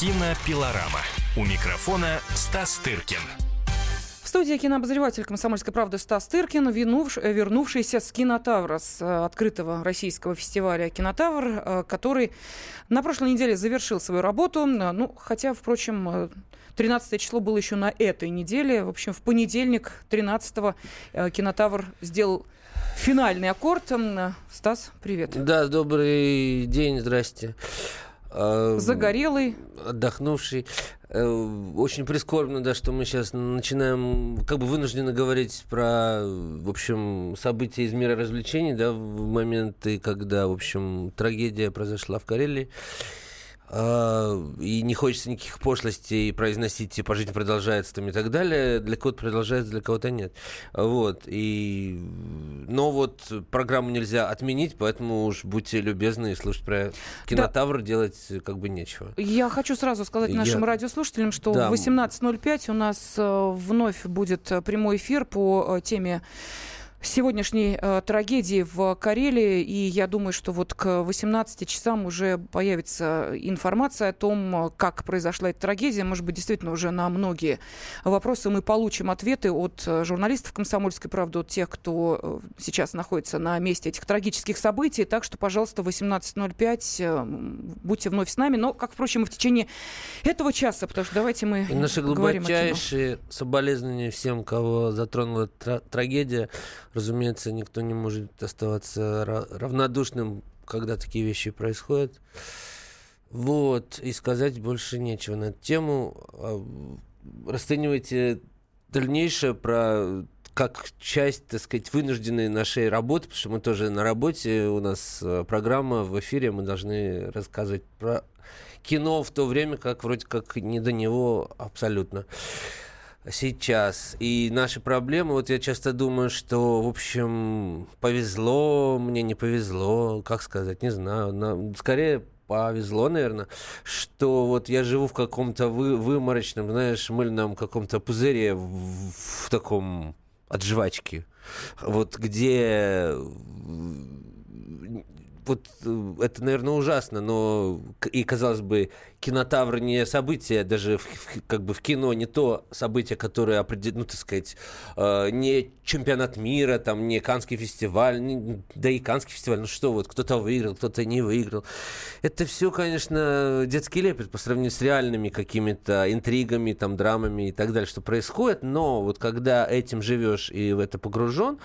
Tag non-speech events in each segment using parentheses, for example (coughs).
Кинопилорама. У микрофона Стас Тыркин. В студии кинообозреватель «Комсомольской правды» Стас Тыркин, э, вернувшийся с «Кинотавра», с э, открытого российского фестиваля «Кинотавр», э, который на прошлой неделе завершил свою работу. Ну, хотя, впрочем, 13 число было еще на этой неделе. В общем, в понедельник, 13-го, «Кинотавр» сделал финальный аккорд. Стас, привет. Да, добрый день, здрасте. А, Загорелый. Отдохнувший. Э, очень прискорбно, да, что мы сейчас начинаем, как бы вынуждены говорить про, в общем, события из мира развлечений, да, в моменты, когда, в общем, трагедия произошла в Карелии. А, и не хочется никаких пошлостей произносить, типа, жизнь продолжается там и так далее. Для кого-то продолжается, для кого-то нет. Вот. И... Но вот программу нельзя отменить, поэтому уж будьте любезны и слушать про кинотавр, да. делать как бы нечего. Я хочу сразу сказать нашим Я... радиослушателям, что да. в 18.05 у нас э, вновь будет прямой эфир по э, теме сегодняшней э, трагедии в Карелии. И я думаю, что вот к 18 часам уже появится информация о том, как произошла эта трагедия. Может быть, действительно уже на многие вопросы мы получим ответы от э, журналистов «Комсомольской правды», от тех, кто э, сейчас находится на месте этих трагических событий. Так что, пожалуйста, 18.05 э, будьте вновь с нами. Но, как, впрочем, и в течение этого часа, потому что давайте мы Наши глубочайшие соболезнования всем, кого затронула трагедия разумеется, никто не может оставаться равнодушным, когда такие вещи происходят. Вот, и сказать больше нечего на эту тему. А, расценивайте дальнейшее про как часть, так сказать, вынужденной нашей работы, потому что мы тоже на работе, у нас э, программа в эфире, мы должны рассказывать про кино в то время, как вроде как не до него абсолютно сейчас. И наши проблемы, вот я часто думаю, что, в общем, повезло, мне не повезло, как сказать, не знаю. На, скорее повезло, наверное, что вот я живу в каком-то вы, выморочном, знаешь, мыльном каком-то пузыре в, в таком от жвачки. Вот где вот э, это, наверное, ужасно, но и, казалось бы, кинотавр не событие, даже в, как бы в кино не то событие, которое определит, ну, так сказать, э, не чемпионат мира, там, не Канский фестиваль, не, да и Канский фестиваль, ну что вот, кто-то выиграл, кто-то не выиграл. Это все, конечно, детский лепет по сравнению с реальными какими-то интригами, там, драмами и так далее, что происходит, но вот когда этим живешь и в это погружен,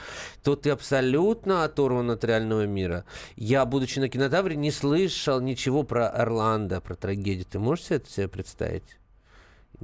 то ты абсолютно оторван от реального мира. Я, будучи на кинотавре, не слышал ничего про Орландо, про трагедию ты можешь себе это себе представить?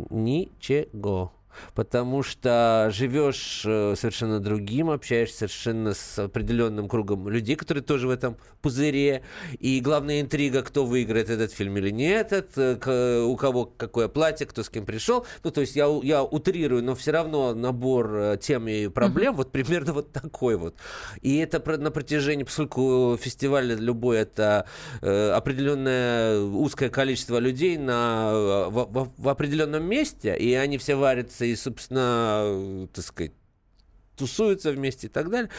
Ничего потому что живешь э, совершенно другим, общаешься совершенно с определенным кругом людей, которые тоже в этом пузыре. И главная интрига, кто выиграет этот фильм или не этот, э, у кого какое платье, кто с кем пришел. Ну, то есть я, я утрирую, но все равно набор э, тем и проблем mm-hmm. вот примерно вот такой вот. И это на протяжении, поскольку фестиваль любой это определенное узкое количество людей на, в, в, в определенном месте, и они все варятся общаются и, собственно, так сказать, тусуются вместе и так далее,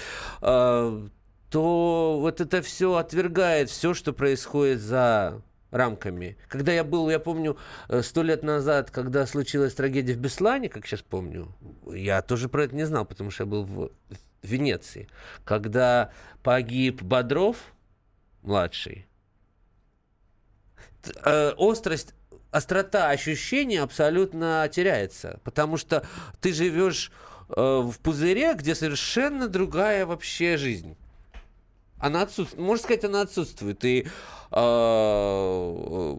а, то вот это все отвергает все, что происходит за рамками. Когда я был, я помню, э, сто лет назад, когда случилась трагедия в Беслане, как сейчас помню, я тоже про это не знал, потому что я был в Венеции. Когда погиб Бодров, младший, э, острость острота ощущения абсолютно теряется, потому что ты живешь э, в пузыре, где совершенно другая вообще жизнь. Она отсутствует, можно сказать, она отсутствует. И э,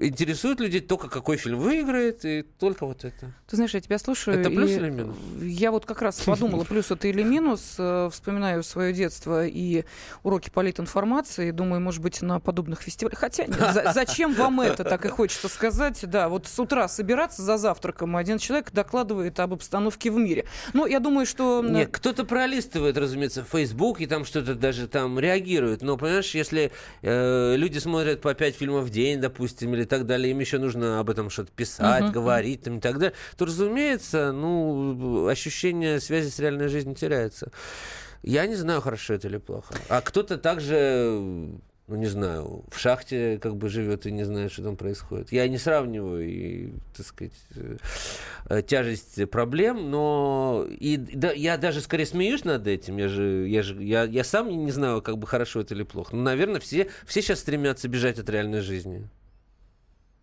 интересует людей только какой фильм выиграет, и только вот это. Ты знаешь, я тебя слушаю. Это плюс или минус? Я вот как раз подумала, плюс это или минус. Э, вспоминаю свое детство и уроки политинформации. Думаю, может быть, на подобных фестивалях. Хотя нет, за, зачем вам это, так и хочется сказать. Да, вот с утра собираться за завтраком, один человек докладывает об обстановке в мире. Ну, я думаю, что... Нет, кто-то пролистывает, разумеется, в Facebook и там что-то даже там реагирует. Но, понимаешь, если э, люди смотрят по пять фильмов в день, допустим, или так далее, им еще нужно об этом что-то писать, uh-huh. говорить там, и так далее, то, разумеется, ну, ощущение связи с реальной жизнью теряется. Я не знаю, хорошо это или плохо. А кто-то также ну, не знаю, в шахте как бы живет и не знает, что там происходит. Я не сравниваю, и, так сказать, э, тяжесть проблем, но и, да, я даже скорее смеюсь над этим. Я же, я же, я, я сам не знаю, как бы хорошо это или плохо. Но, наверное, все, все сейчас стремятся бежать от реальной жизни.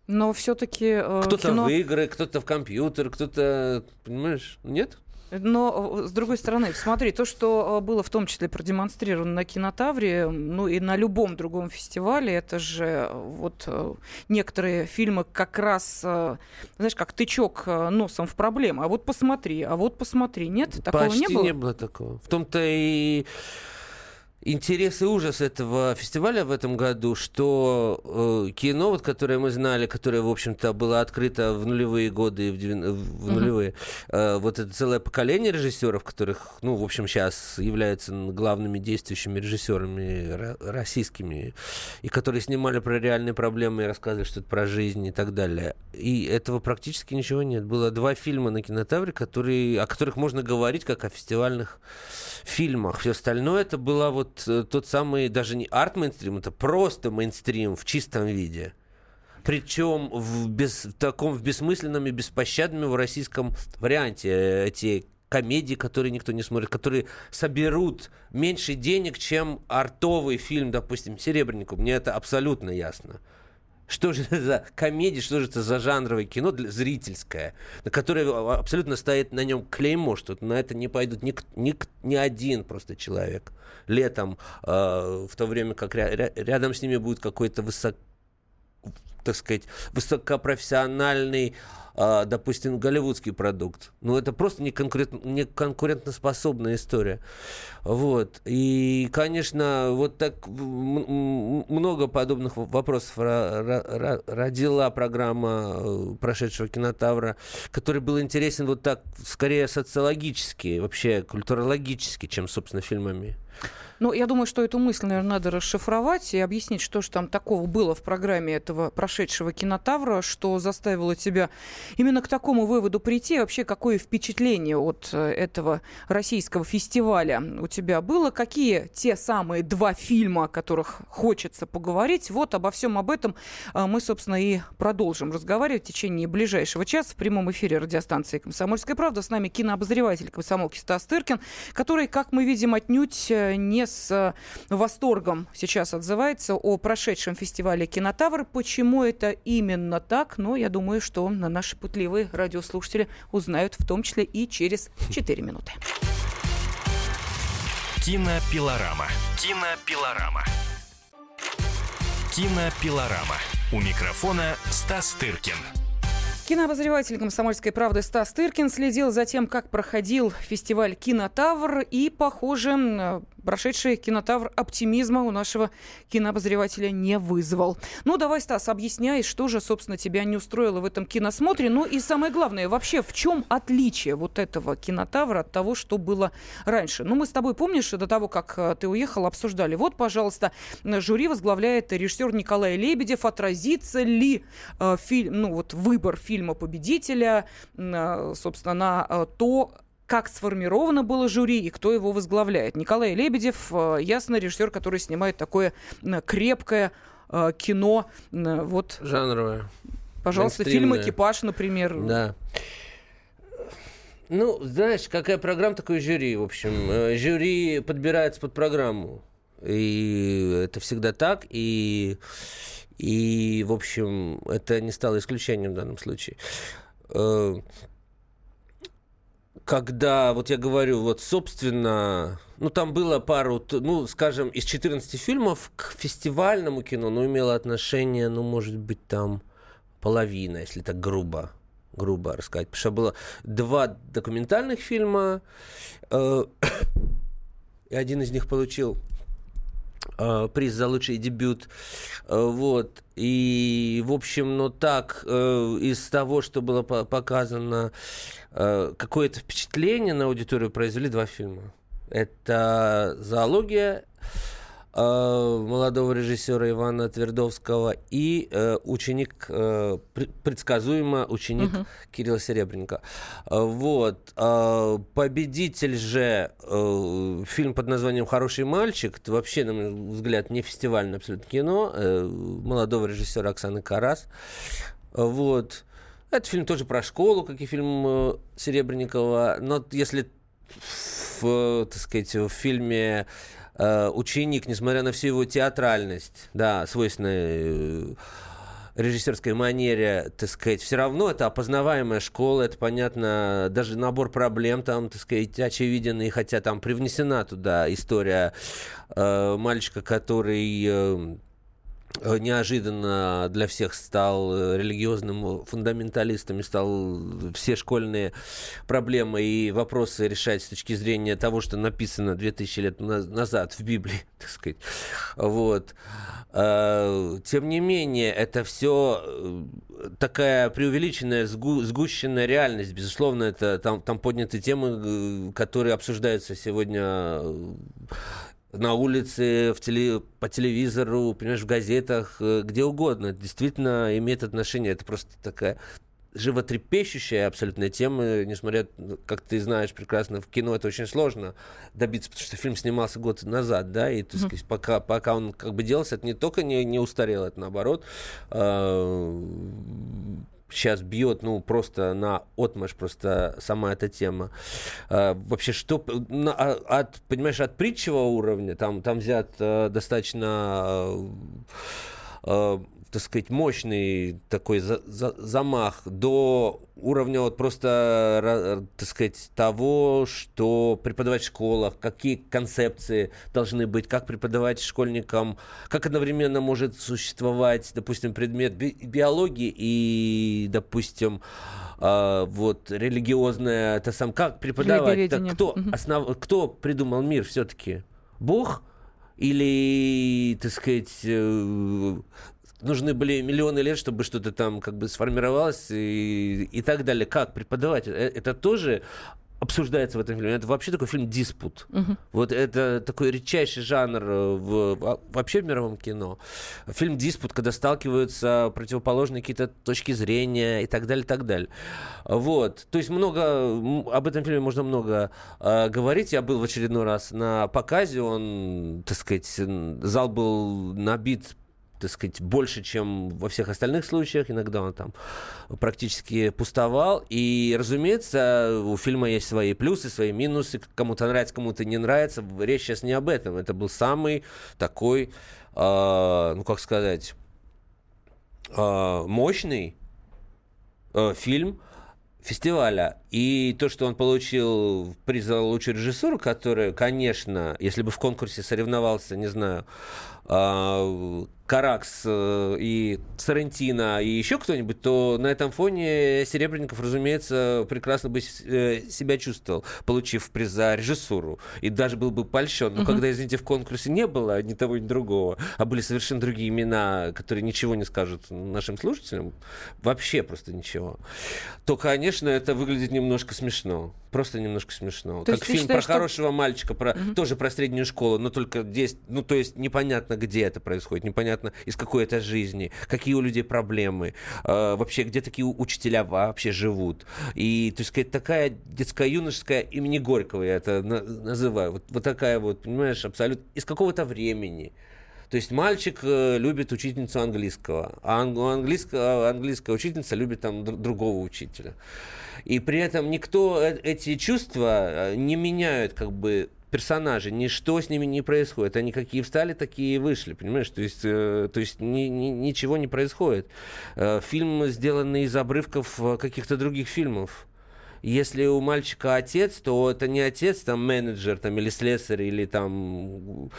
Но все-таки э, кто-то кино... в игры, кто-то в компьютер, кто-то, понимаешь, нет? Но, с другой стороны, смотри, то, что э, было в том числе продемонстрировано на Кинотавре, ну и на любом другом фестивале, это же э, вот э, некоторые фильмы как раз, знаешь, как тычок носом в проблему. А вот посмотри, а вот посмотри. Нет, такого Почти не было? не было такого. В том-то и интерес и ужас этого фестиваля в этом году, что э, кино, вот, которое мы знали, которое, в общем-то, было открыто в нулевые годы, в, девян... в нулевые, э, вот это целое поколение режиссеров, которых, ну, в общем, сейчас являются главными действующими режиссерами российскими, и которые снимали про реальные проблемы и рассказывали что-то про жизнь и так далее. И этого практически ничего нет. Было два фильма на кинотавре, которые, о которых можно говорить как о фестивальных фильмах. Все остальное это было вот э, тот самый, даже не арт-мейнстрим, это просто мейнстрим в чистом виде. Причем в, без, в таком в бессмысленном и беспощадном в российском варианте. Э, эти комедии, которые никто не смотрит, которые соберут меньше денег, чем артовый фильм, допустим, «Серебрянику». Мне это абсолютно ясно. Что же это за комедия, что же это за жанровое кино для, зрительское, на которое абсолютно стоит на нем клеймо, что на это не пойдут ни, ни, ни один просто человек. Летом, э, в то время как ря, рядом с ними будет какой-то высок, так сказать, высокопрофессиональный а, допустим, голливудский продукт. Ну, это просто не, конкурент, история. Вот. И, конечно, вот так много подобных вопросов родила программа э, прошедшего кинотавра, который был интересен вот так, скорее социологически, вообще культурологически, чем, собственно, фильмами. Ну, я думаю, что эту мысль, наверное, надо расшифровать и объяснить, что же там такого было в программе этого прошедшего кинотавра, что заставило тебя именно к такому выводу прийти. Вообще, какое впечатление от э, этого российского фестиваля у тебя было? Какие те самые два фильма, о которых хочется поговорить? Вот обо всем об этом э, мы, собственно, и продолжим разговаривать в течение ближайшего часа в прямом эфире радиостанции «Комсомольская правда». С нами кинообозреватель комсомолки Стас Тыркин, который, как мы видим, отнюдь э, не с э, восторгом сейчас отзывается о прошедшем фестивале «Кинотавр». Почему это именно так? Но я думаю, что наши путливые радиослушатели узнают в том числе и через 4 минуты. Кинопилорама. Кинопилорама. Кинопилорама. У микрофона Стас Тыркин. Кинообозреватель «Комсомольской правды» Стас Тыркин следил за тем, как проходил фестиваль «Кинотавр», и, похоже, прошедший кинотавр оптимизма у нашего кинообозревателя не вызвал. Ну, давай, Стас, объясняй, что же, собственно, тебя не устроило в этом киносмотре. Ну и самое главное, вообще, в чем отличие вот этого кинотавра от того, что было раньше? Ну, мы с тобой, помнишь, до того, как э, ты уехал, обсуждали. Вот, пожалуйста, жюри возглавляет режиссер Николай Лебедев. Отразится ли э, фильм, ну вот выбор фильма победителя, э, собственно, на э, то, как сформировано было жюри и кто его возглавляет. Николай Лебедев, э, ясно, режиссер, который снимает такое крепкое э, кино. Вот. Жанровое. Пожалуйста, фильм «Экипаж», например. Да. Ну, знаешь, какая программа, такое жюри, в общем. Э, жюри подбирается под программу. И это всегда так. И, и в общем, это не стало исключением в данном случае когда, вот я говорю, вот, собственно, ну, там было пару, ну, скажем, из 14 фильмов к фестивальному кино, ну, имело отношение, ну, может быть, там половина, если так грубо грубо рассказать. Потому что было два документальных фильма, э, (coughs) и один из них получил приз за лучший дебют. Э, вот. И, в общем, ну так, э, из того, что было показано, э, какое-то впечатление на аудиторию произвели два фильма. Это «Зоология», молодого режиссера Ивана Твердовского и э, ученик, э, предсказуемо ученик угу. Кирилла Серебренко. Вот. Победитель же фильм под названием «Хороший мальчик», это вообще, на мой взгляд, не фестивальное абсолютно кино, молодого режиссера Оксаны Карас. Вот. Это фильм тоже про школу, как и фильм Серебренникова. Но если в, так сказать, в фильме э, ученик, несмотря на всю его театральность, да, свойственную э, режиссерской манере, так сказать, все равно это опознаваемая школа, это понятно, даже набор проблем там, так сказать, очевиден, хотя там привнесена туда история э, мальчика, который Э, неожиданно для всех стал э, религиозным фундаменталистом и стал все школьные проблемы и вопросы решать с точки зрения того, что написано 2000 лет назад в Библии, (laughs) так сказать. Вот. Э, тем не менее, это все такая преувеличенная, сгущенная реальность. Безусловно, это там, там подняты темы, которые обсуждаются сегодня на улице, в теле, по телевизору, понимаешь, в газетах, э, где угодно. Действительно имеет отношение. Это просто такая животрепещущая абсолютная тема, несмотря, как ты знаешь прекрасно, в кино это очень сложно добиться, потому что фильм снимался год назад, да, и, так сказать, пока, пока он как бы делался, это не только не, не устарел, это наоборот, э, сейчас бьет, ну, просто на отмаш просто сама эта тема. А, вообще, что, на, а, от, понимаешь, от притчевого уровня, там, там взят а, достаточно а, так сказать, мощный такой за, за, замах до уровня вот просто, так сказать, того, что преподавать в школах, какие концепции должны быть, как преподавать школьникам, как одновременно может существовать, допустим, предмет би биологии и, допустим, э, вот религиозное, это сам, как преподавать, так кто, основ, кто придумал мир все-таки? Бог? Или, так сказать, э, нужны были миллионы лет, чтобы что-то там как бы сформировалось и, и так далее. Как преподавать? Э, это тоже обсуждается в этом фильме. Это вообще такой фильм диспут. Угу. Вот это такой редчайший жанр э, в, вообще в мировом кино. Фильм диспут, когда сталкиваются противоположные какие-то точки зрения и так далее, и так далее. Вот. То есть много, об этом фильме можно много э, говорить. Я был в очередной раз на показе, он, так сказать, зал был набит так сказать, больше, чем во всех остальных случаях. Иногда он там практически пустовал. И, разумеется, у фильма есть свои плюсы, свои минусы. Кому-то нравится, кому-то не нравится. Речь сейчас не об этом. Это был самый такой, э, ну, как сказать, э, мощный э, фильм, фестиваля. И то, что он получил приз за лучшую режиссуру, который, конечно, если бы в конкурсе соревновался, не знаю, Каракс э, и Сарантино и еще кто-нибудь, то на этом фоне Серебренников, разумеется, прекрасно бы э, себя чувствовал, получив приз за режиссуру. И даже был бы польщен. Но угу. когда, извините, в конкурсе не было ни того, ни другого, а были совершенно другие имена, которые ничего не скажут нашим слушателям, вообще просто ничего, то, конечно, это выглядит немножко смешно. Просто немножко смешно. То как фильм считаешь, про что... хорошего мальчика, про, угу. тоже про среднюю школу, но только здесь, ну, то есть непонятно, где это происходит, непонятно, из какой это жизни, какие у людей проблемы, э, вообще, где такие учителя вообще живут. И, то есть, такая детская юношеская имени Горького, я это на- называю, вот, вот такая вот, понимаешь, абсолютно, из какого-то времени. То есть мальчик э, любит учительницу английского, а английская, английская учительница любит там другого учителя. И при этом никто э, эти чувства э, не меняют как бы персонажи, ничто с ними не происходит. Они какие встали, такие и вышли, понимаешь? То есть, э, то есть ни, ни, ничего не происходит. Э, фильм сделанный из обрывков э, каких-то других фильмов. Если у мальчика отец, то это не отец, там менеджер, там или слесарь, или там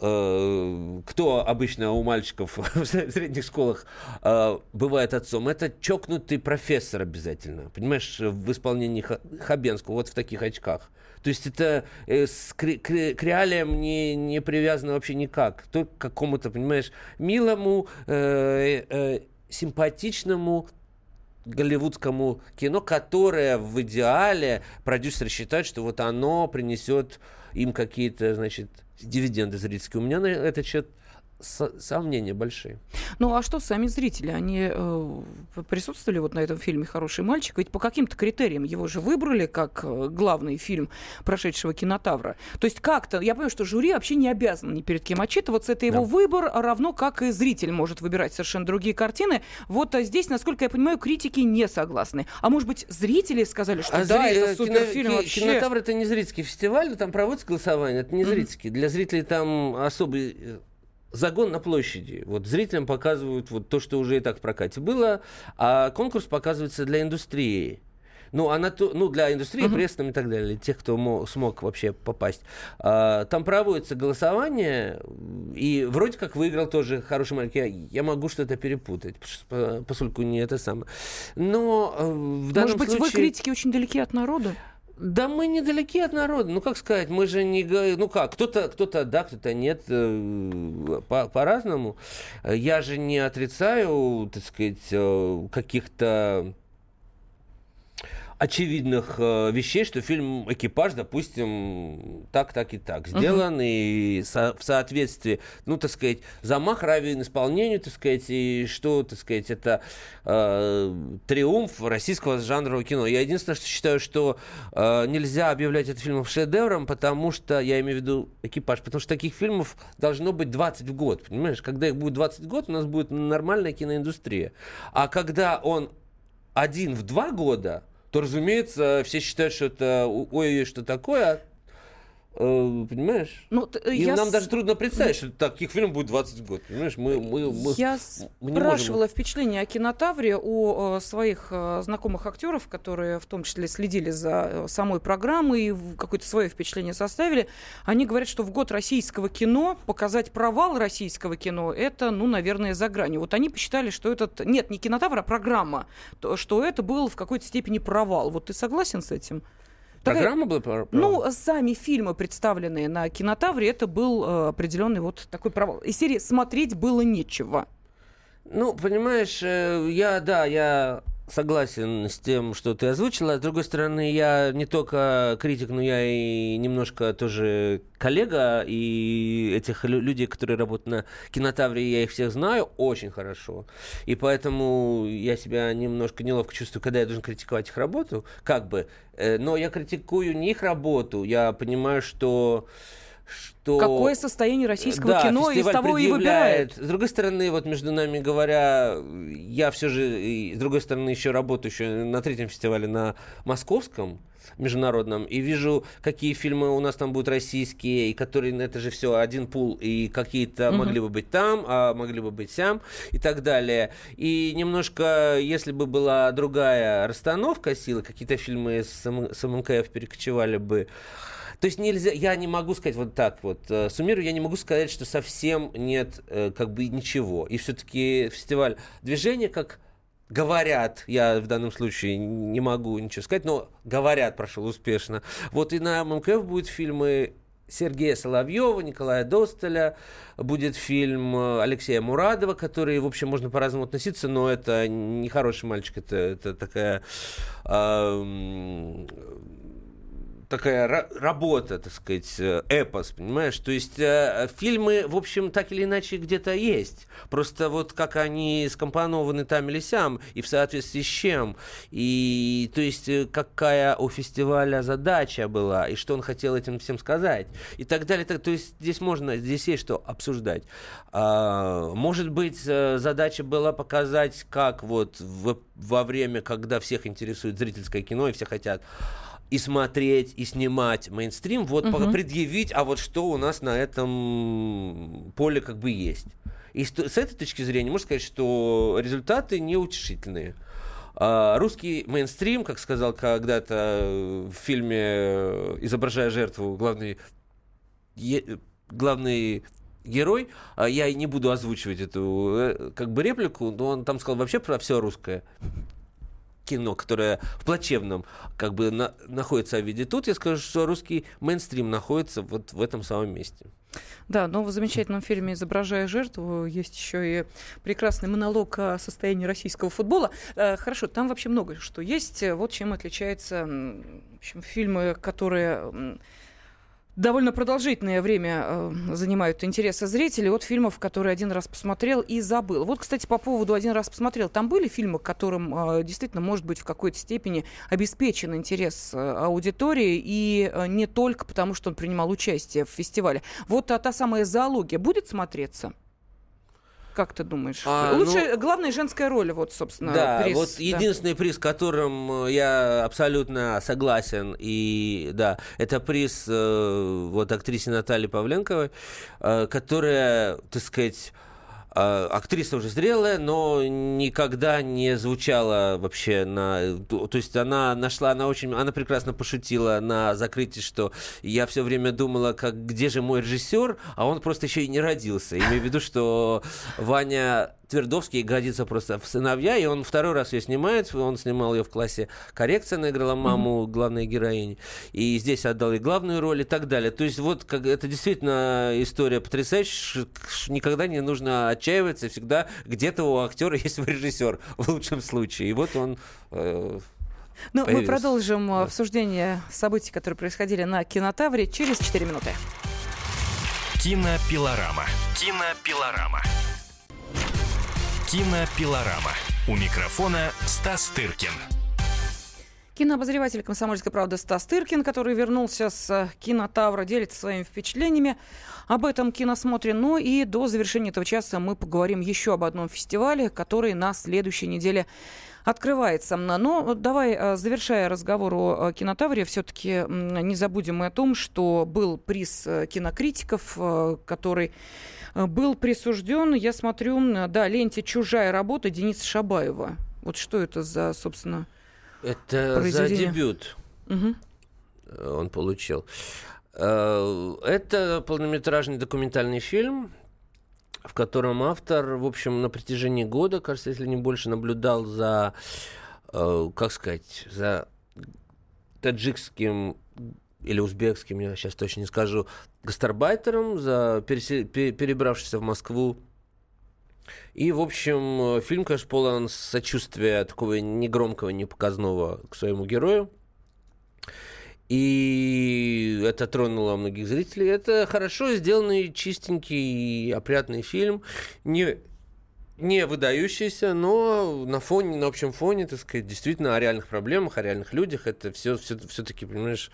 э, кто обычно у мальчиков (laughs) в средних школах э, бывает отцом. Это чокнутый профессор обязательно, понимаешь, в исполнении Хабенского, вот в таких очках. То есть это э, с, к, к, к реалиям не, не привязано вообще никак. Только к какому-то, понимаешь, милому, э, э, симпатичному голливудскому кино, которое в идеале продюсеры считают, что вот оно принесет им какие-то, значит, дивиденды зрительские. У меня на этот счет сомнения большие. Ну а что сами зрители? Они э, присутствовали вот на этом фильме «Хороший мальчик»? Ведь по каким-то критериям его же выбрали как э, главный фильм прошедшего кинотавра. То есть как-то, я понимаю, что жюри вообще не обязан ни перед кем отчитываться, это его да. выбор, равно как и зритель может выбирать совершенно другие картины. Вот а здесь, насколько я понимаю, критики не согласны. А может быть, зрители сказали, что а да, зри... это суперфильм кино... вообще... Кинотавр это не зрительский фестиваль, там проводится голосование, это не mm-hmm. зрительский. Для зрителей там особый э, загон на площади. Вот зрителям показывают вот то, что уже и так в прокате было, а конкурс показывается для индустрии. Ну, она, ну, для индустрии, uh-huh. пресс и так далее, тех, кто мог, смог вообще попасть. А, там проводится голосование, и вроде как выиграл тоже хороший мальчик. Я, я могу что-то перепутать, поскольку не это самое. Но э, в данном Может быть, случае... вы критики очень далеки от народа? Да мы недалеки от народа. Ну, как сказать, мы же не... Ну, как, кто-то, кто-то да, кто-то нет, э, по- по-разному. Я же не отрицаю, так сказать, э, каких-то очевидных э, вещей, что фильм «Экипаж», допустим, так, так и так сделан, uh-huh. и со- в соответствии, ну, так сказать, замах равен исполнению, так сказать, и что, так сказать, это э, триумф российского жанрового кино. Я единственное, что считаю, что э, нельзя объявлять этот фильм шедевром, потому что, я имею в виду «Экипаж», потому что таких фильмов должно быть 20 в год, понимаешь? Когда их будет 20 в год, у нас будет нормальная киноиндустрия. А когда он один в два года, то, разумеется, все считают, что это ой-ой, что такое, Э, понимаешь? Ну, И я нам с... даже трудно представить, что таких фильмов будет 20 год. Понимаешь, мы, мы, мы, я мы спрашивала можем... впечатление о кинотавре у э, своих э, знакомых актеров, которые в том числе следили за самой программой и какое-то свое впечатление составили. Они говорят, что в год российского кино показать провал российского кино это, ну, наверное, за гранью. Вот они посчитали, что этот... Нет, не кинотавр, а программа. что это был в какой-то степени провал. Вот ты согласен с этим? Программа была про... Ну, сами фильмы, представленные на кинотавре, это был э, определенный вот такой провал. Из серии «Смотреть было нечего». Ну, понимаешь, э, я, да, я согласен с тем, что ты озвучила. С другой стороны, я не только критик, но я и немножко тоже коллега. И этих людей, которые работают на кинотавре, я их всех знаю очень хорошо. И поэтому я себя немножко неловко чувствую, когда я должен критиковать их работу. Как бы. Э, но я критикую не их работу. Я понимаю, что что... Какое состояние российского да, кино из того и выбирает. С другой стороны, вот между нами говоря, я все же, с другой стороны, еще работаю еще на третьем фестивале на московском, международном, и вижу, какие фильмы у нас там будут российские, и которые, это же все один пул, и какие-то угу. могли бы быть там, а могли бы быть сям, и так далее. И немножко, если бы была другая расстановка силы, какие-то фильмы с, с МКФ перекочевали бы то есть нельзя, я не могу сказать вот так вот, э, суммирую, я не могу сказать, что совсем нет э, как бы ничего. И все-таки фестиваль движения, как говорят, я в данном случае не могу ничего сказать, но говорят, прошел успешно. Вот и на ММКФ будут фильмы Сергея Соловьева, Николая Достеля, будет фильм э, Алексея Мурадова, который, в общем, можно по-разному относиться, но это не хороший мальчик, это, это такая э, такая работа, так сказать, э, эпос, понимаешь? То есть э, фильмы, в общем, так или иначе где-то есть. Просто вот как они скомпонованы там или сям, и в соответствии с чем. И то есть э, какая у фестиваля задача была, и что он хотел этим всем сказать. И так далее. Так, то есть здесь можно, здесь есть что обсуждать. А, может быть, задача была показать, как вот в, во время, когда всех интересует зрительское кино, и все хотят и смотреть, и снимать мейнстрим, вот угу. предъявить, а вот что у нас на этом поле как бы есть. И с, этой точки зрения можно сказать, что результаты неутешительные. А, русский мейнстрим, как сказал когда-то в фильме «Изображая жертву» главный, е, главный герой, а я не буду озвучивать эту э, как бы реплику, но он там сказал вообще про все русское кино, которое в плачевном как бы на, находится в виде. Тут я скажу, что русский мейнстрим находится вот в этом самом месте. Да, но в замечательном фильме «Изображая жертву» есть еще и прекрасный монолог о состоянии российского футбола. Э, хорошо, там вообще много что есть. Вот чем отличается в общем, фильмы, которые довольно продолжительное время э, занимают интересы зрителей от фильмов, которые один раз посмотрел и забыл. Вот, кстати, по поводу «один раз посмотрел». Там были фильмы, которым э, действительно, может быть, в какой-то степени обеспечен интерес э, аудитории, и не только потому, что он принимал участие в фестивале. Вот а та самая «Зоология» будет смотреться? Как ты думаешь? А, Лучше, ну, главная женская роль, вот, собственно, да, приз. Вот да. единственный приз, которым э, я абсолютно согласен, и да, это приз э, вот актрисе Натальи Павленковой, э, которая, так сказать, актриса уже зрелая, но никогда не звучала вообще на... То есть она нашла, она очень... Она прекрасно пошутила на закрытии, что я все время думала, как, где же мой режиссер, а он просто еще и не родился. Имею в виду, что Ваня Твердовский годится просто в сыновья, и он второй раз ее снимает. Он снимал ее в классе коррекция, она играла маму mm-hmm. главной героини. И здесь отдал и главную роль, и так далее. То есть вот как, это действительно история потрясающая. Никогда не нужно отчаиваться. Всегда где-то у актера (laughs) есть режиссер, в лучшем случае. И вот он... Э, ну, мы продолжим да. обсуждение событий, которые происходили на Кинотавре через 4 минуты. Кинопилорама. Кинопилорама. Кинопилорама. У микрофона Стас Тыркин. Кинообозреватель «Комсомольской правды» Стас Тыркин, который вернулся с кинотавра, делится своими впечатлениями об этом киносмотре. Ну и до завершения этого часа мы поговорим еще об одном фестивале, который на следующей неделе открывается. Но давай, э, завершая разговор о кинотавре, все-таки не забудем мы о том, что был приз э, кинокритиков, э, который Э, был присужден, я смотрю, да, ленте «Чужая работа» Дениса Шабаева. Вот что это за, собственно, Это за дебют угу. он получил. Э, это полнометражный документальный фильм, в котором автор, в общем, на протяжении года, кажется, если не больше, наблюдал за, как сказать, за таджикским или узбекским, я сейчас точно не скажу, гастарбайтером, за перебравшийся в Москву. И, в общем, фильм, конечно, полон сочувствия такого негромкого, непоказного к своему герою. И это тронуло многих зрителей. Это хорошо сделанный, чистенький, опрятный фильм. Не, не выдающийся, но на фоне, на общем фоне, так сказать, действительно о реальных проблемах, о реальных людях. Это все, все, все-таки, понимаешь,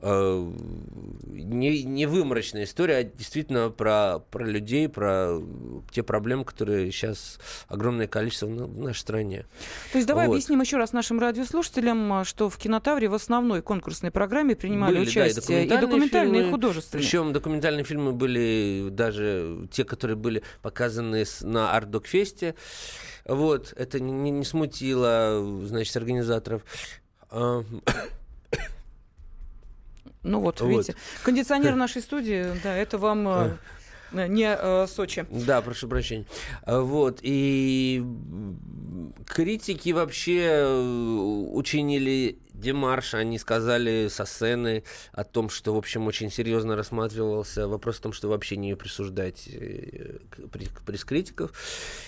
э, не, не выморочная история, а действительно про, про людей, про те проблемы, которые сейчас огромное количество в, нашей стране. То есть давай вот. объясним еще раз нашим радиослушателям, э, что в Кинотавре в основной конкурсной программе принимали были, участие да, и документальные, и, документальные фильмы, и художественные. Причем документальные фильмы были даже те, которые были показаны на Ардокфе 200. Вот, это не, не смутило, значит, организаторов. А, (coughs) ну вот, вот. видите. Кондиционер (laughs) нашей студии, да, это вам э, не э, Сочи. Да, прошу прощения. А, вот, и критики вообще э, учинили демарш, они сказали со сцены о том, что, в общем, очень серьезно рассматривался вопрос о том, что вообще не присуждать э, приз критиков.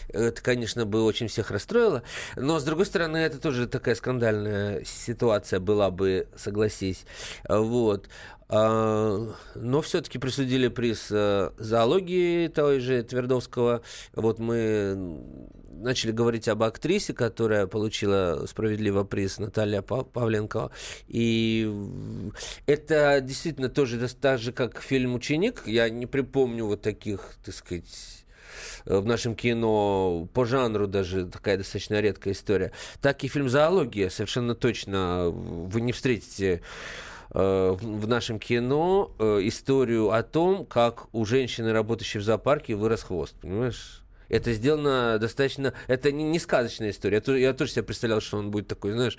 Это, конечно, бы очень всех расстроило. Но, с другой стороны, это тоже такая скандальная ситуация была бы, согласись. Вот. А, но все-таки присудили приз э, зоологии той же Твердовского. Вот мы начали говорить об актрисе, которая получила справедливый приз, Наталья Павленко. И это действительно тоже так же, как фильм «Ученик». Я не припомню вот таких, так сказать, в нашем кино по жанру даже такая достаточно редкая история. Так и фильм «Зоология» совершенно точно вы не встретите э, в нашем кино э, историю о том, как у женщины, работающей в зоопарке, вырос хвост. Понимаешь? Это сделано достаточно... Это не, не сказочная история. Я, я тоже себе представлял, что он будет такой, знаешь,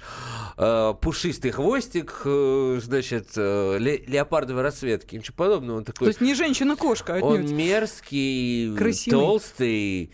э, пушистый хвостик, э, значит, э, ле, леопардовой расцветки. Ничего подобного. Он такой, То есть не женщина-кошка отнюдь. Он мерзкий, Красивый. толстый,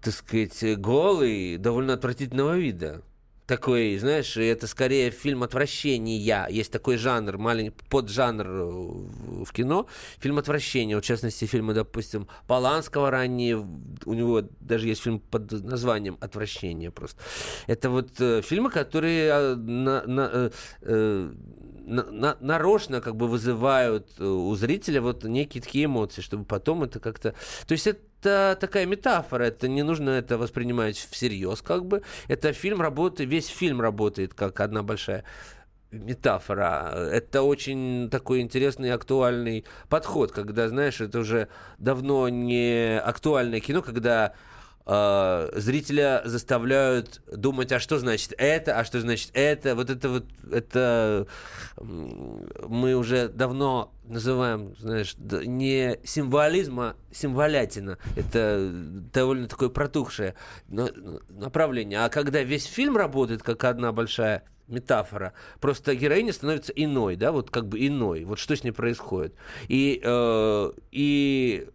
так сказать, голый, довольно отвратительного вида такой, знаешь, это скорее фильм отвращения. Есть такой жанр, маленький поджанр э, в кино, фильм отвращения. Вот, в частности, фильмы, допустим, Поланского ранее, у него даже есть фильм под названием «Отвращение» просто. Это вот э, фильмы, которые э, на, на, э, э на, на, нарочно как бы вызывают у зрителя вот некие такие эмоции, чтобы потом это как-то... То есть это такая метафора, это не нужно это воспринимать всерьез как бы. Это фильм работает, весь фильм работает как одна большая метафора. Это очень такой интересный актуальный подход, когда, знаешь, это уже давно не актуальное кино, когда э, зрителя заставляют думать, а что значит это, а что значит это. Вот это вот, это мы уже давно называем, знаешь, не символизм, а символятина. Это довольно такое протухшее направление. А когда весь фильм работает как одна большая метафора. Просто героиня становится иной, да, вот как бы иной. Вот что с ней происходит. И, э, и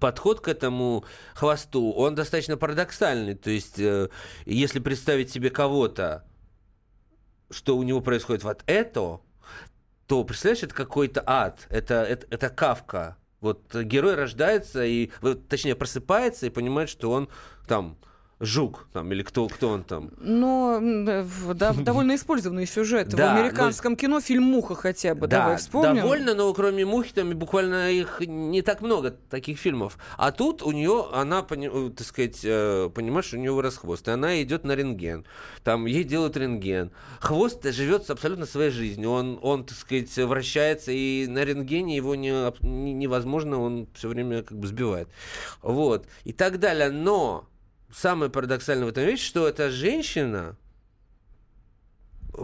подход к этому хвосту, он достаточно парадоксальный. То есть, э, если представить себе кого-то, что у него происходит вот это, то, представляешь, это какой-то ад, это, это, это кавка. Вот герой рождается и, точнее, просыпается и понимает, что он там Жук, там, или кто, кто он там. Но да, довольно использованный сюжет. (laughs) В американском кино фильм «Муха» хотя бы, давай вспомним. довольно, но кроме «Мухи» там буквально их не так много, таких фильмов. А тут у нее, она, э, так сказать, э, понимаешь, у нее вырос хвост, и она идет на рентген. Там ей делают рентген. Хвост живет абсолютно своей жизнью. Он, он, так сказать, вращается, и на рентгене его не, невозможно, он все время как бы сбивает. Вот. И так далее. Но самое парадоксальное в этом вещь, что эта женщина,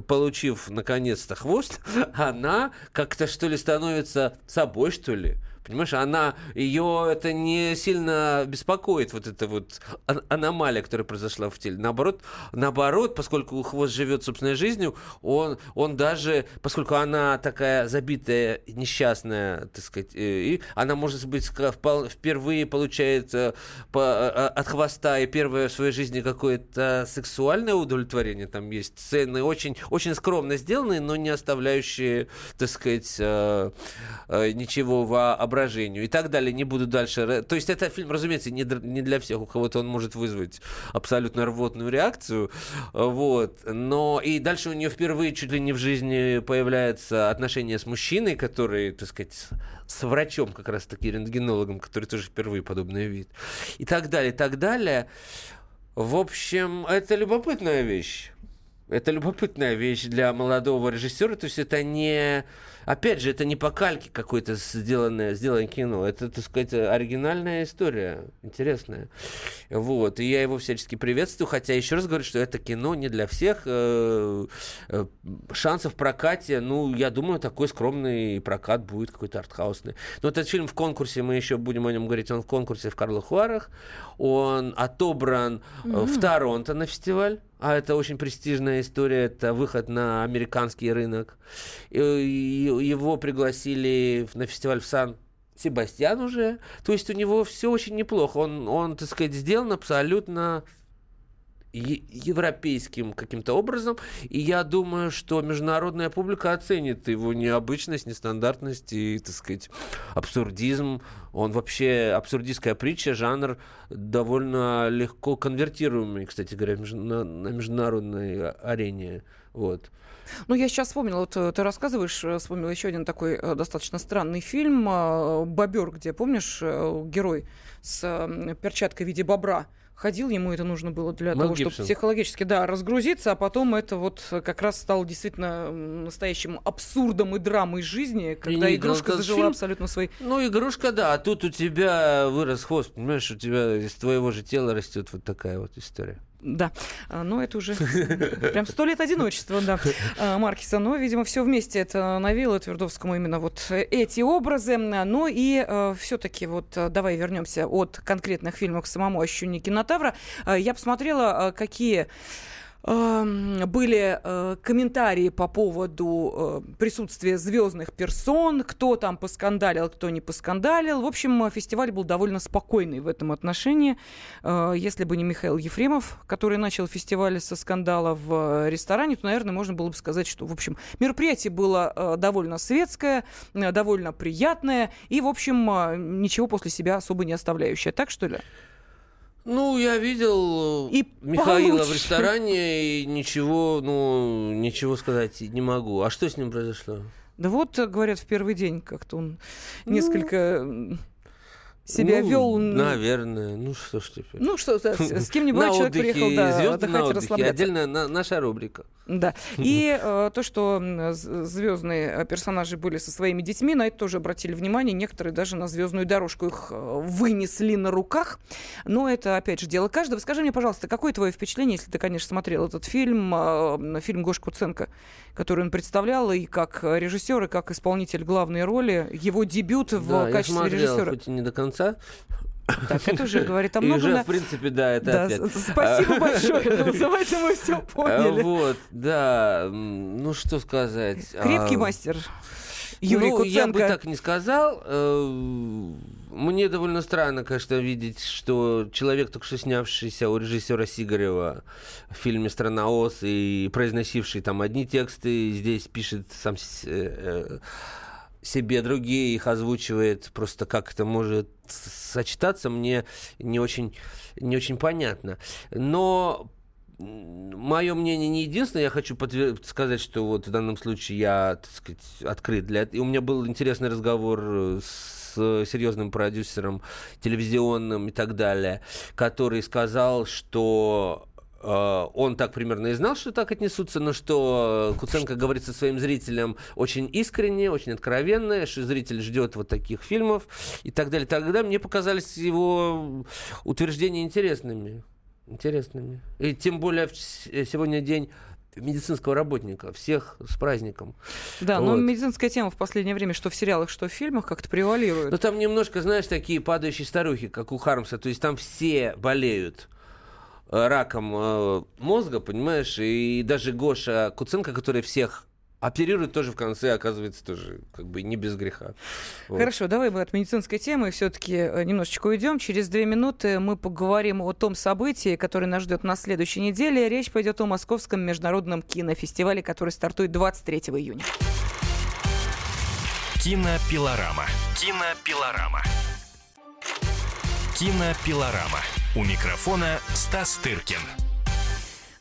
получив наконец-то хвост, (laughs) она как-то что ли становится собой, что ли. Понимаешь, она, ее это не сильно беспокоит, вот эта вот аномалия, которая произошла в теле. Наоборот, наоборот, поскольку хвост живет собственной жизнью, он, он даже, поскольку она такая забитая, несчастная, так сказать, э, и она, может быть, впервые получает э, по, от хвоста и первое в своей жизни какое-то сексуальное удовлетворение. Там есть сцены очень, очень скромно сделанные, но не оставляющие, так сказать, э, ничего воображения воображению и так далее. Не буду дальше... То есть это фильм, разумеется, не для всех. У кого-то он может вызвать абсолютно рвотную реакцию. Вот. Но и дальше у нее впервые чуть ли не в жизни появляется отношение с мужчиной, который, так сказать, с врачом как раз-таки, рентгенологом, который тоже впервые подобное видит. И так далее, и так далее. В общем, это любопытная вещь. Это любопытная вещь для молодого режиссера. То есть это не опять же, это не по кальке какой-то сделанное, сделанное кино. Это, так сказать, оригинальная история, интересная. Вот. И я его всячески приветствую, хотя еще раз говорю, что это кино не для всех. Э, э, шансов в прокате, ну, я думаю, такой скромный прокат будет какой-то артхаусный. Но этот фильм в конкурсе, мы еще будем о нем говорить, он в конкурсе в Карловых Варах. Он отобран mm-hmm. в Торонто на фестиваль а это очень престижная история, это выход на американский рынок. И, его пригласили на фестиваль в Сан Себастьян уже. То есть у него все очень неплохо. Он, он так сказать, сделан абсолютно европейским каким-то образом. И я думаю, что международная публика оценит его необычность, нестандартность и, так сказать, абсурдизм. Он вообще абсурдистская притча, жанр довольно легко конвертируемый, кстати говоря, на, на международной арене. Вот. Ну, я сейчас вспомнила, вот э, ты рассказываешь, э, вспомнила еще один такой э, достаточно странный фильм «Бобер», где, помнишь, герой с перчаткой в виде бобра ходил, ему это нужно было для Мэл того, Гибсон. чтобы психологически, да, разгрузиться, а потом это вот как раз стало действительно настоящим абсурдом и драмой жизни, когда и игрушка ну, зажила фильм... абсолютно свои... Ну, игрушка, да, а тут у тебя вырос хвост, понимаешь, у тебя из твоего же тела растет вот такая вот история. Да, а, но это уже (laughs) прям сто лет одиночества, да, а, Маркиса. Но, видимо, все вместе это навело Твердовскому именно вот эти образы. Ну и э, все-таки вот э, давай вернемся от конкретных фильмов к самому ощущению кинотавра. Я посмотрела, какие были э, комментарии по поводу э, присутствия звездных персон, кто там поскандалил, кто не поскандалил. В общем, фестиваль был довольно спокойный в этом отношении. Э, если бы не Михаил Ефремов, который начал фестиваль со скандала в ресторане, то, наверное, можно было бы сказать, что, в общем, мероприятие было довольно светское, довольно приятное и, в общем, ничего после себя особо не оставляющее. Так что ли? Ну, я видел и Михаила получше. в ресторане, и ничего, ну, ничего сказать не могу. А что с ним произошло? Да вот, говорят, в первый день как-то он ну... несколько себя ну, вел... Наверное. Ну, что ж теперь. Ну, что, с, с кем-нибудь (laughs) человек приехал, да, отдыхать, расслабляться. Отдельно на, наша рубрика. Да. И э, то, что звездные э, персонажи были со своими детьми, на это тоже обратили внимание. Некоторые даже на звездную дорожку их э, вынесли на руках. Но это, опять же, дело каждого. Скажи мне, пожалуйста, какое твое впечатление, если ты, конечно, смотрел этот фильм, э, фильм Гош Куценко, который он представлял, и как режиссер, и как исполнитель главной роли, его дебют в да, качестве я смотрел, режиссера. хоть и не до конца, так, это уже говорит о многом. И уже, в принципе, да, это да, опять. Спасибо большое. (laughs) Называется, мы все поняли. Вот, да. Ну, что сказать. Крепкий мастер. Юрий ну, Куценко. я бы так не сказал. Э, мне довольно странно, конечно, видеть, что человек, только что снявшийся у режиссера Сигарева в фильме «Страна Оз» и произносивший там одни тексты, здесь пишет сам э, э, себе другие, их озвучивает, просто как это может сочетаться, мне не очень, не очень понятно. Но мое мнение не единственное. Я хочу подтвер... сказать, что вот в данном случае я, так сказать, открыт для. И у меня был интересный разговор с серьезным продюсером телевизионным и так далее, который сказал, что Э, он так примерно и знал, что так отнесутся, но что Куценко говорит со своим зрителям очень искренне, очень откровенно, что зритель ждет вот таких фильмов и так далее. Тогда мне показались его утверждения интересными. Интересными. И тем более сегодня день медицинского работника. Всех с праздником. Да, вот. но медицинская тема в последнее время, что в сериалах, что в фильмах, как-то превалирует. Ну, там немножко, знаешь, такие падающие старухи, как у Хармса. То есть там все болеют. Раком э, мозга, понимаешь, и даже Гоша Куценко, который всех оперирует тоже в конце, оказывается, тоже как бы не без греха. Вот. Хорошо, давай мы от медицинской темы все-таки э, немножечко уйдем. Через две минуты мы поговорим о том событии, которое нас ждет на следующей неделе. Речь пойдет о Московском международном кинофестивале, который стартует 23 июня. Кинопилорама. Кинопилорама. Кинопилорама. У микрофона Стас Тыркин.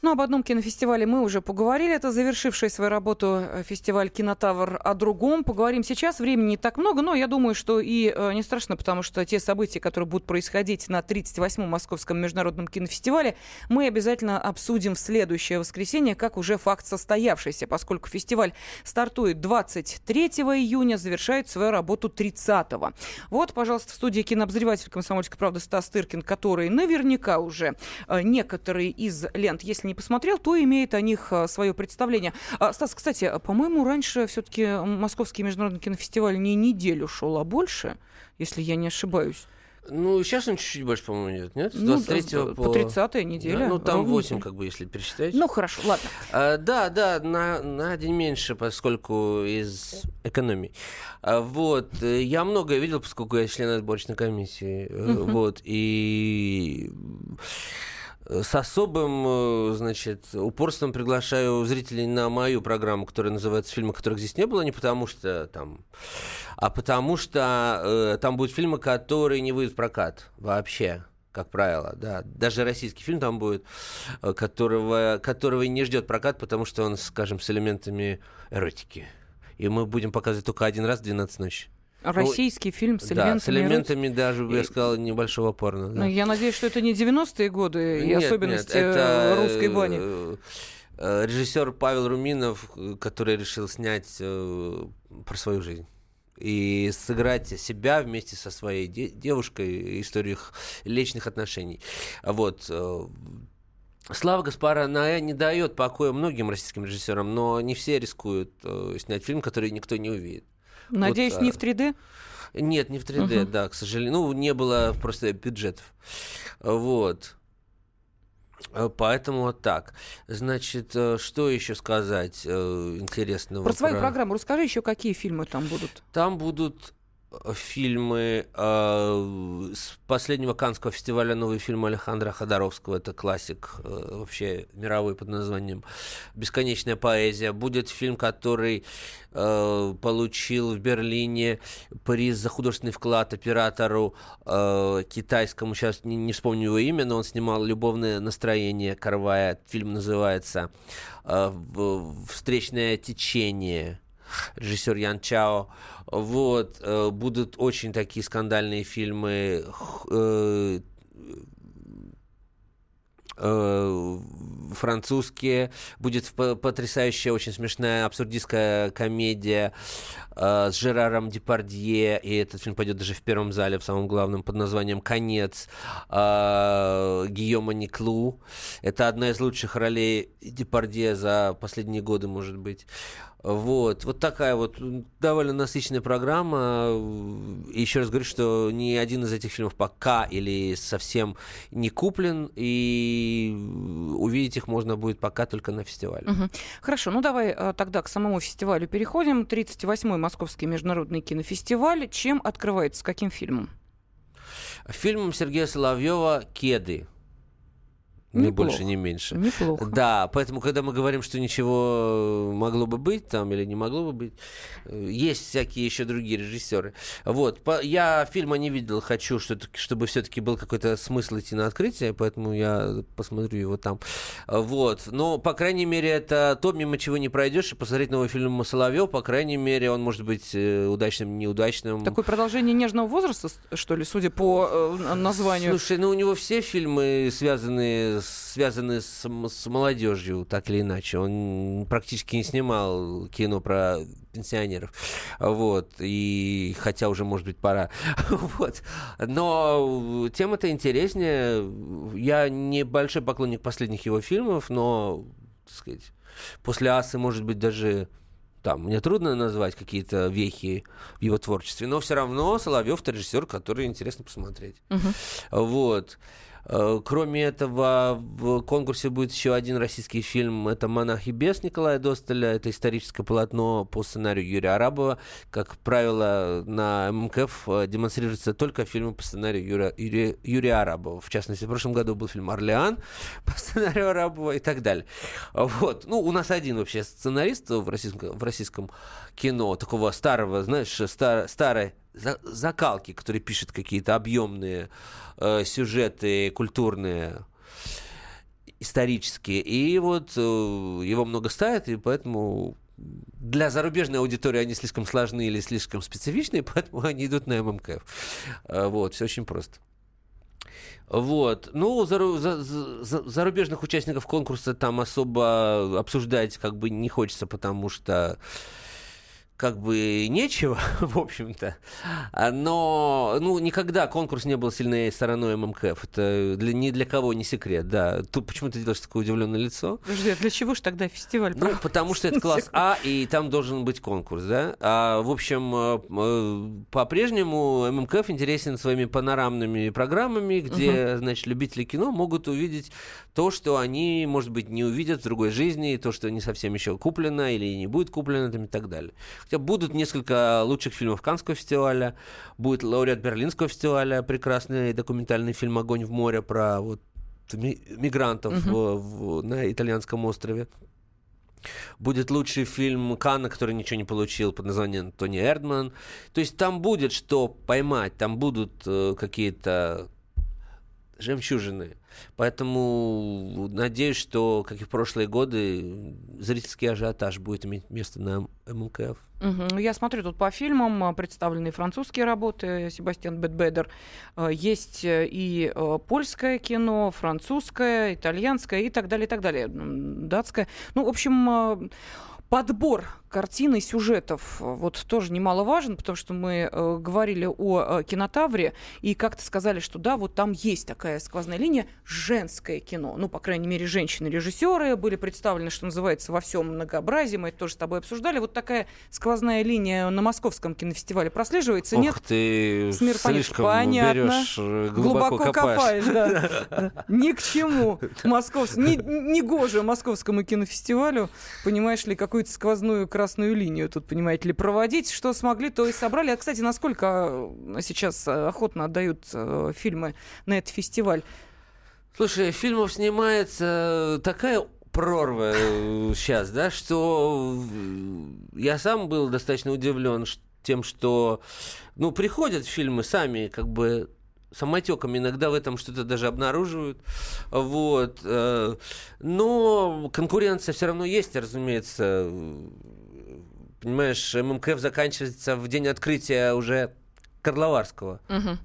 Ну, об одном кинофестивале мы уже поговорили. Это завершивший свою работу э, фестиваль «Кинотавр» о другом. Поговорим сейчас. Времени не так много, но я думаю, что и э, не страшно, потому что те события, которые будут происходить на 38-м Московском международном кинофестивале, мы обязательно обсудим в следующее воскресенье, как уже факт состоявшийся, поскольку фестиваль стартует 23 июня, завершает свою работу 30 -го. Вот, пожалуйста, в студии кинообозреватель «Комсомольской правды» Стас Тыркин, который наверняка уже э, некоторые из лент, если не посмотрел, то имеет о них а, свое представление. А, Стас, кстати, по-моему, раньше все-таки Московский международный кинофестиваль не неделю шел, а больше, если я не ошибаюсь. Ну, сейчас он чуть-чуть больше, по-моему, нет, нет? С 23 ну, по... по 30 неделя. Да, ну, там 8, как бы, если пересчитать. Ну, хорошо, ладно. А, да, да, на, на день меньше, поскольку из экономии. А, вот, э, я многое видел, поскольку я член отборочной комиссии. Uh-huh. Вот, и с особым, э, значит, упорством приглашаю зрителей на мою программу, которая называется «Фильмы, которых здесь не было», не потому что там, а потому что э, там будут фильмы, которые не выйдут в прокат вообще как правило, да. Даже российский фильм там будет, э, которого, которого не ждет прокат, потому что он, скажем, с элементами эротики. И мы будем показывать только один раз в 12 ночи. Российский ну, фильм с элементами... Да, с элементами даже, я сказал, небольшого порно. Да. Ну, я надеюсь, что это не 90-е годы и нет, особенности нет, это... русской бани. Э, э, Режиссер Павел Руминов, который решил снять э, про свою жизнь и сыграть себя вместе со своей де- девушкой, историю их личных отношений. Вот. Слава Гаспара Ная не дает покоя многим российским режиссерам, но не все рискуют э, снять фильм, который никто не увидит. Надеюсь, вот, не в 3D? Нет, не в 3D, угу. да, к сожалению. Ну, не было просто бюджетов. Вот. Поэтому вот так. Значит, э, что еще сказать э, интересного? Про свою про... программу расскажи еще, какие фильмы там будут. Там будут фильмы э, с последнего Канского фестиваля новый фильм Александра Ходоровского. Это классик э, вообще мировой под названием «Бесконечная поэзия». Будет фильм, который э, получил в Берлине приз за художественный вклад оператору э, китайскому. Сейчас не, не вспомню его имя, но он снимал «Любовное настроение» Карвая. Фильм называется э, «Встречное течение» режиссер Ян Чао. Вот, э, будут очень такие скандальные фильмы. Э, э, французские, будет потрясающая, очень смешная абсурдистская комедия с Жераром Депардье, и этот фильм пойдет даже в первом зале, в самом главном, под названием «Конец» э, Гийома Никлу. Это одна из лучших ролей Депардье за последние годы, может быть. Вот, вот такая вот довольно насыщенная программа. Еще раз говорю, что ни один из этих фильмов пока или совсем не куплен, и увидеть их можно будет пока только на фестивале. Угу. Хорошо, ну давай э, тогда к самому фестивалю переходим. 38-й Московский международный кинофестиваль. Чем открывается, каким фильмом? Фильмом Сергея Соловьева «Кеды». Ни Неплохо. больше, ни меньше. Неплохо. Да, поэтому, когда мы говорим, что ничего могло бы быть там или не могло бы быть, э, есть всякие еще другие режиссеры. Вот. Я фильма не видел, хочу, чтобы все-таки был какой-то смысл идти на открытие, поэтому я посмотрю его там. Вот. Но, по крайней мере, это то, мимо чего не пройдешь, и посмотреть новый фильм Соловьев, по крайней мере, он может быть э, удачным, неудачным. Такое продолжение нежного возраста, что ли, судя по э, названию? Слушай, ну у него все фильмы связаны связаны с, с молодежью, так или иначе. Он практически не снимал кино про пенсионеров. Вот. И хотя уже, может быть, пора. (laughs) вот. Но тема-то интереснее. Я небольшой поклонник последних его фильмов, но, так сказать, после «Асы», может быть, даже там, мне трудно назвать какие-то вехи в его творчестве, но все равно Соловьев это режиссер, который интересно посмотреть. Uh-huh. Вот. Э, кроме этого, в конкурсе будет еще один российский фильм. Это «Монах и бес» Николая Достеля. Это историческое полотно по сценарию Юрия Арабова. Как правило, на МКФ э, демонстрируются только фильмы по сценарию Юрия, Юрия, Юрия Арабова. В частности, в прошлом году был фильм «Орлеан» (laughs) по сценарию Арабова и так далее. Вот. Ну, у нас один вообще сценарист в российском, в российском кино, такого старого, знаешь, стар, старой закалки, который пишет какие-то объемные э, сюжеты культурные, исторические. И вот э, его много ставят, и поэтому для зарубежной аудитории они слишком сложные или слишком специфичные, (laughs) поэтому они идут на ММКФ. Э, вот, все очень просто. Вот. Ну, за, за, за, зарубежных участников конкурса там особо обсуждать как бы не хочется, потому что как бы нечего, (laughs) в общем-то. А, но, ну, никогда конкурс не был сильной стороной ММКФ. Это для, ни для кого не секрет, да. Тут почему ты делаешь такое удивленное лицо? Подожди, а для чего же тогда фестиваль? Ну, потому что это класс А, и там должен быть конкурс, да. А, в общем, э, э, по-прежнему ММКФ интересен своими панорамными программами, где, угу. значит, любители кино могут увидеть то, что они, может быть, не увидят в другой жизни, то, что не совсем еще куплено или не будет куплено там, и так далее. Хотя будут несколько лучших фильмов Канского фестиваля, будет лауреат Берлинского фестиваля, прекрасный документальный фильм «Огонь в море» про вот мигрантов uh-huh. в, в, на итальянском острове. Будет лучший фильм Канна, который ничего не получил, под названием Тони Эрдман. То есть там будет что поймать, там будут э, какие-то жемчужины. Поэтому надеюсь, что, как и в прошлые годы, зрительский ажиотаж будет иметь место на МКФ. Угу. Я смотрю тут по фильмам а, представлены французские работы Себастьян Бетбедер. А, есть э, и э, польское кино, французское, итальянское и так далее, и так далее. Датское. Ну, в общем, а, картины, сюжетов вот тоже немаловажен, потому что мы э, говорили о э, кинотавре, и как-то сказали, что да, вот там есть такая сквозная линия женское кино. Ну, по крайней мере, женщины-режиссеры были представлены, что называется, во всем многообразии. Мы это тоже с тобой обсуждали. Вот такая сквозная линия на московском кинофестивале прослеживается, Ох нет? ты Смир, слишком понятно. берешь, э, глубоко, глубоко копаешь. да. (laughs) Ни к чему. Москов... Не, не гоже московскому кинофестивалю, понимаешь ли, какую какую-то сквозную красную линию тут, понимаете ли, проводить. Что смогли, то и собрали. А, кстати, насколько сейчас охотно отдают фильмы на этот фестиваль? Слушай, фильмов снимается такая прорва сейчас, да, что я сам был достаточно удивлен тем, что, ну, приходят фильмы сами, как бы самотеком иногда в этом что-то даже обнаруживают. Вот. Э, но конкуренция все равно есть, разумеется. Понимаешь, ММКФ заканчивается в день открытия уже Карловарского. Угу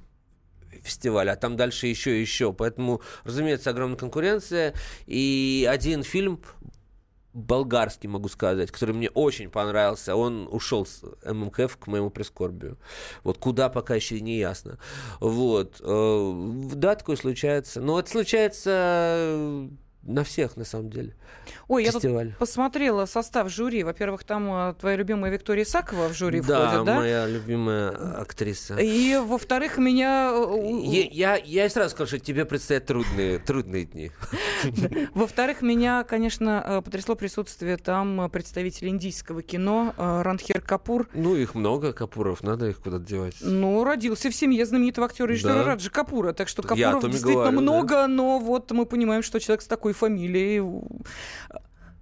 фестиваля, а там дальше еще и еще. Поэтому, разумеется, огромная конкуренция. И один фильм болгарский, могу сказать, который мне очень понравился, он ушел с ММКФ к моему прискорбию. Вот куда пока еще не ясно. Вот. Э, да, такое случается. Но это случается на всех, на самом деле. Ой, фестиваль. я тут посмотрела состав жюри. Во-первых, там э, твоя любимая Виктория Исакова в жюри да, входит, да? моя любимая актриса. И, во-вторых, меня... Э, я, я, я сразу скажу, что тебе предстоят трудные, трудные дни. (laughs) Во-вторых, меня, конечно, э, потрясло присутствие там представителей индийского кино Рандхир Капур. Ну, их много, Капуров, надо их куда-то девать. Ну, родился в семье знаменитого актера режиссера Раджи Капура, так что Капуров действительно много, но вот мы понимаем, что человек с такой фамилией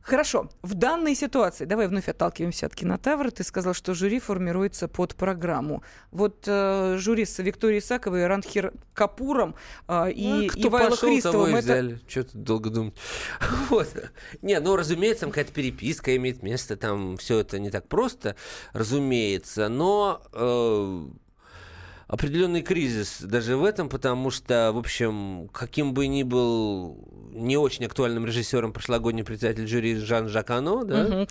Хорошо. В данной ситуации, давай вновь отталкиваемся от кинотавра, ты сказал, что жюри формируется под программу. Вот э, жюри с Викторией Исаковой, Ранхир Капуром э, и ну, кто Ивайло Христовым. И взяли. Что тут долго думать? (laughs) вот. Не, ну, разумеется, там какая-то переписка имеет место, там все это не так просто, разумеется, но... Э, определенный кризис даже в этом, потому что, в общем, каким бы ни был не очень актуальным режиссером прошлогодний председатель жюри Жан Жакано, да, угу,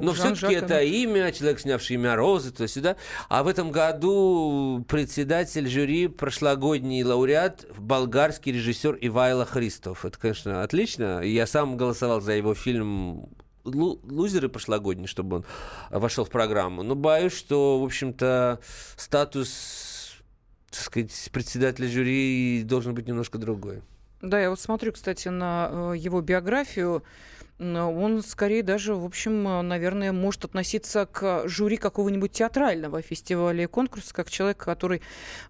но все-таки это имя, человек, снявший имя Розы, то сюда. А в этом году председатель жюри прошлогодний лауреат болгарский режиссер Ивайло Христов. Это, конечно, отлично. Я сам голосовал за его фильм лузеры прошлогодний, чтобы он вошел в программу. Но боюсь, что, в общем-то, статус так сказать, председателя жюри должен быть немножко другой. Да, я вот смотрю, кстати, на э, его биографию. Он скорее даже, в общем, наверное, может относиться к жюри какого-нибудь театрального фестиваля и конкурса, как человек, который,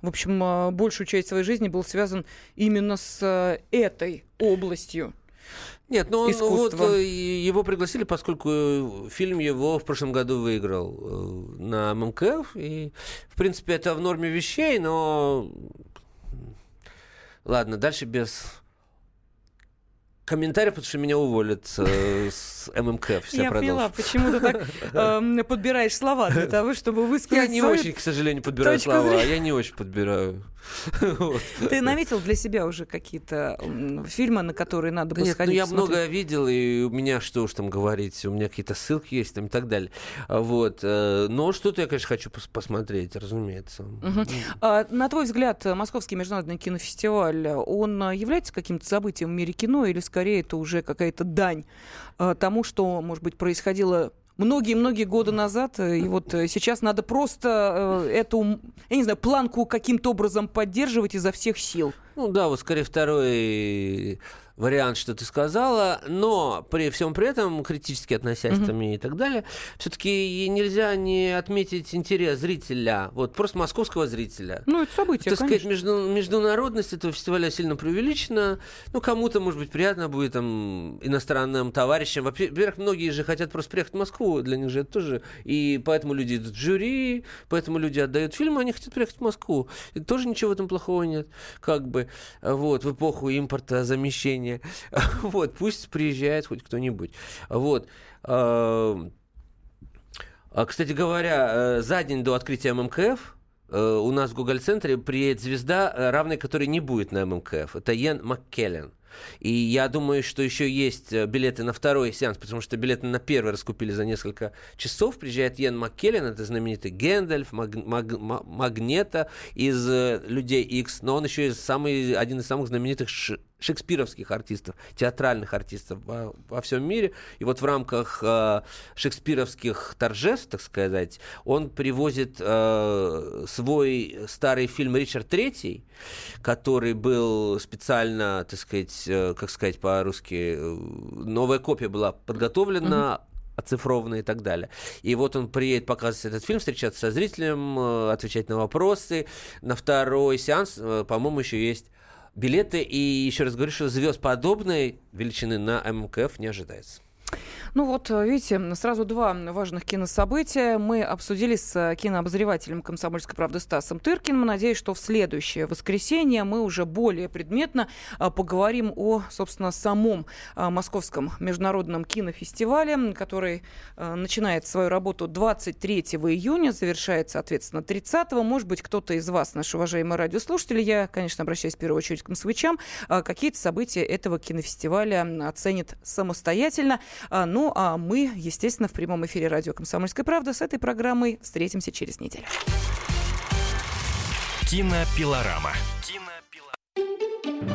в общем, э, большую часть своей жизни был связан именно с э, этой областью. Нет, ну, ну вот его пригласили, поскольку фильм его в прошлом году выиграл э, на ММКФ. И, в принципе, это в норме вещей, но... Ладно, дальше без комментариев, потому что меня уволят э, с ММК. Я поняла, почему ты так (laughs) э, подбираешь слова для того, чтобы высказать Я не очень, к сожалению, подбираю слова. Я не очень подбираю. (laughs) Ты наметил для себя уже какие-то фильмы, на которые надо бы сходить? Ну, я много видел, и у меня, что уж там говорить, у меня какие-то ссылки есть там и так далее. Вот. Э, но что-то я, конечно, хочу посмотреть, разумеется. А, на твой взгляд, Московский международный кинофестиваль, он является каким-то событием в мире кино или скорее это уже какая-то дань э, тому, что, может быть, происходило многие-многие годы назад, э, и вот э, сейчас надо просто эту, я не знаю, планку каким-то образом поддерживать изо всех сил. Ну да, вот скорее второй вариант, что ты сказала, но при всем при этом, критически относясь mm-hmm. там и так далее, все-таки нельзя не отметить интерес зрителя, вот просто московского зрителя. Ну, это событие, Так конечно. сказать, между, международность этого фестиваля сильно преувеличена. Ну, кому-то, может быть, приятно будет там иностранным товарищам. Во-первых, многие же хотят просто приехать в Москву, для них же это тоже. И поэтому люди идут в жюри, поэтому люди отдают фильмы, они хотят приехать в Москву. И тоже ничего в этом плохого нет. Как бы, вот, в эпоху импорта, замещения населения. (laughs) Вот, пусть приезжает хоть кто-нибудь. Вот. А, кстати говоря, э, за день до открытия ММКФ э, у нас в Google-центре приедет звезда, э, равной которой не будет на ММКФ. Это Йен Маккеллен. И я думаю, что еще есть билеты на второй сеанс, потому что билеты на первый раскупили за несколько часов. Приезжает Йен Маккеллен, это знаменитый Гэндальф, Маг, Маг, Магнета из «Людей X, но он еще и самый, один из самых знаменитых шекспировских артистов, театральных артистов во, во всем мире. И вот в рамках э, шекспировских торжеств, так сказать, он привозит э, свой старый фильм «Ричард Третий», который был специально, так сказать, э, как сказать по-русски, э, новая копия была подготовлена. Mm-hmm оцифрованные и так далее. И вот он приедет показывать этот фильм, встречаться со зрителем, э, отвечать на вопросы. На второй сеанс, э, по-моему, еще есть билеты. И еще раз говорю, что звезд подобной величины на МКФ не ожидается. Ну вот, э, видите, сразу два важных кинособытия мы обсудили с э, кинообозревателем «Комсомольской правды» Стасом Тыркиным. Надеюсь, что в следующее воскресенье мы уже более предметно э, поговорим о, собственно, самом Московском международном кинофестивале, который начинает свою работу 23 июня, завершает, соответственно, 30 -го. Может быть, кто-то из вас, наши уважаемые радиослушатели, я, конечно, обращаюсь в первую очередь к москвичам, какие-то события этого кинофестиваля оценит самостоятельно. Ну, ну, а мы, естественно, в прямом эфире радио «Комсомольская правда» с этой программой встретимся через неделю. Кинопилорама. Кино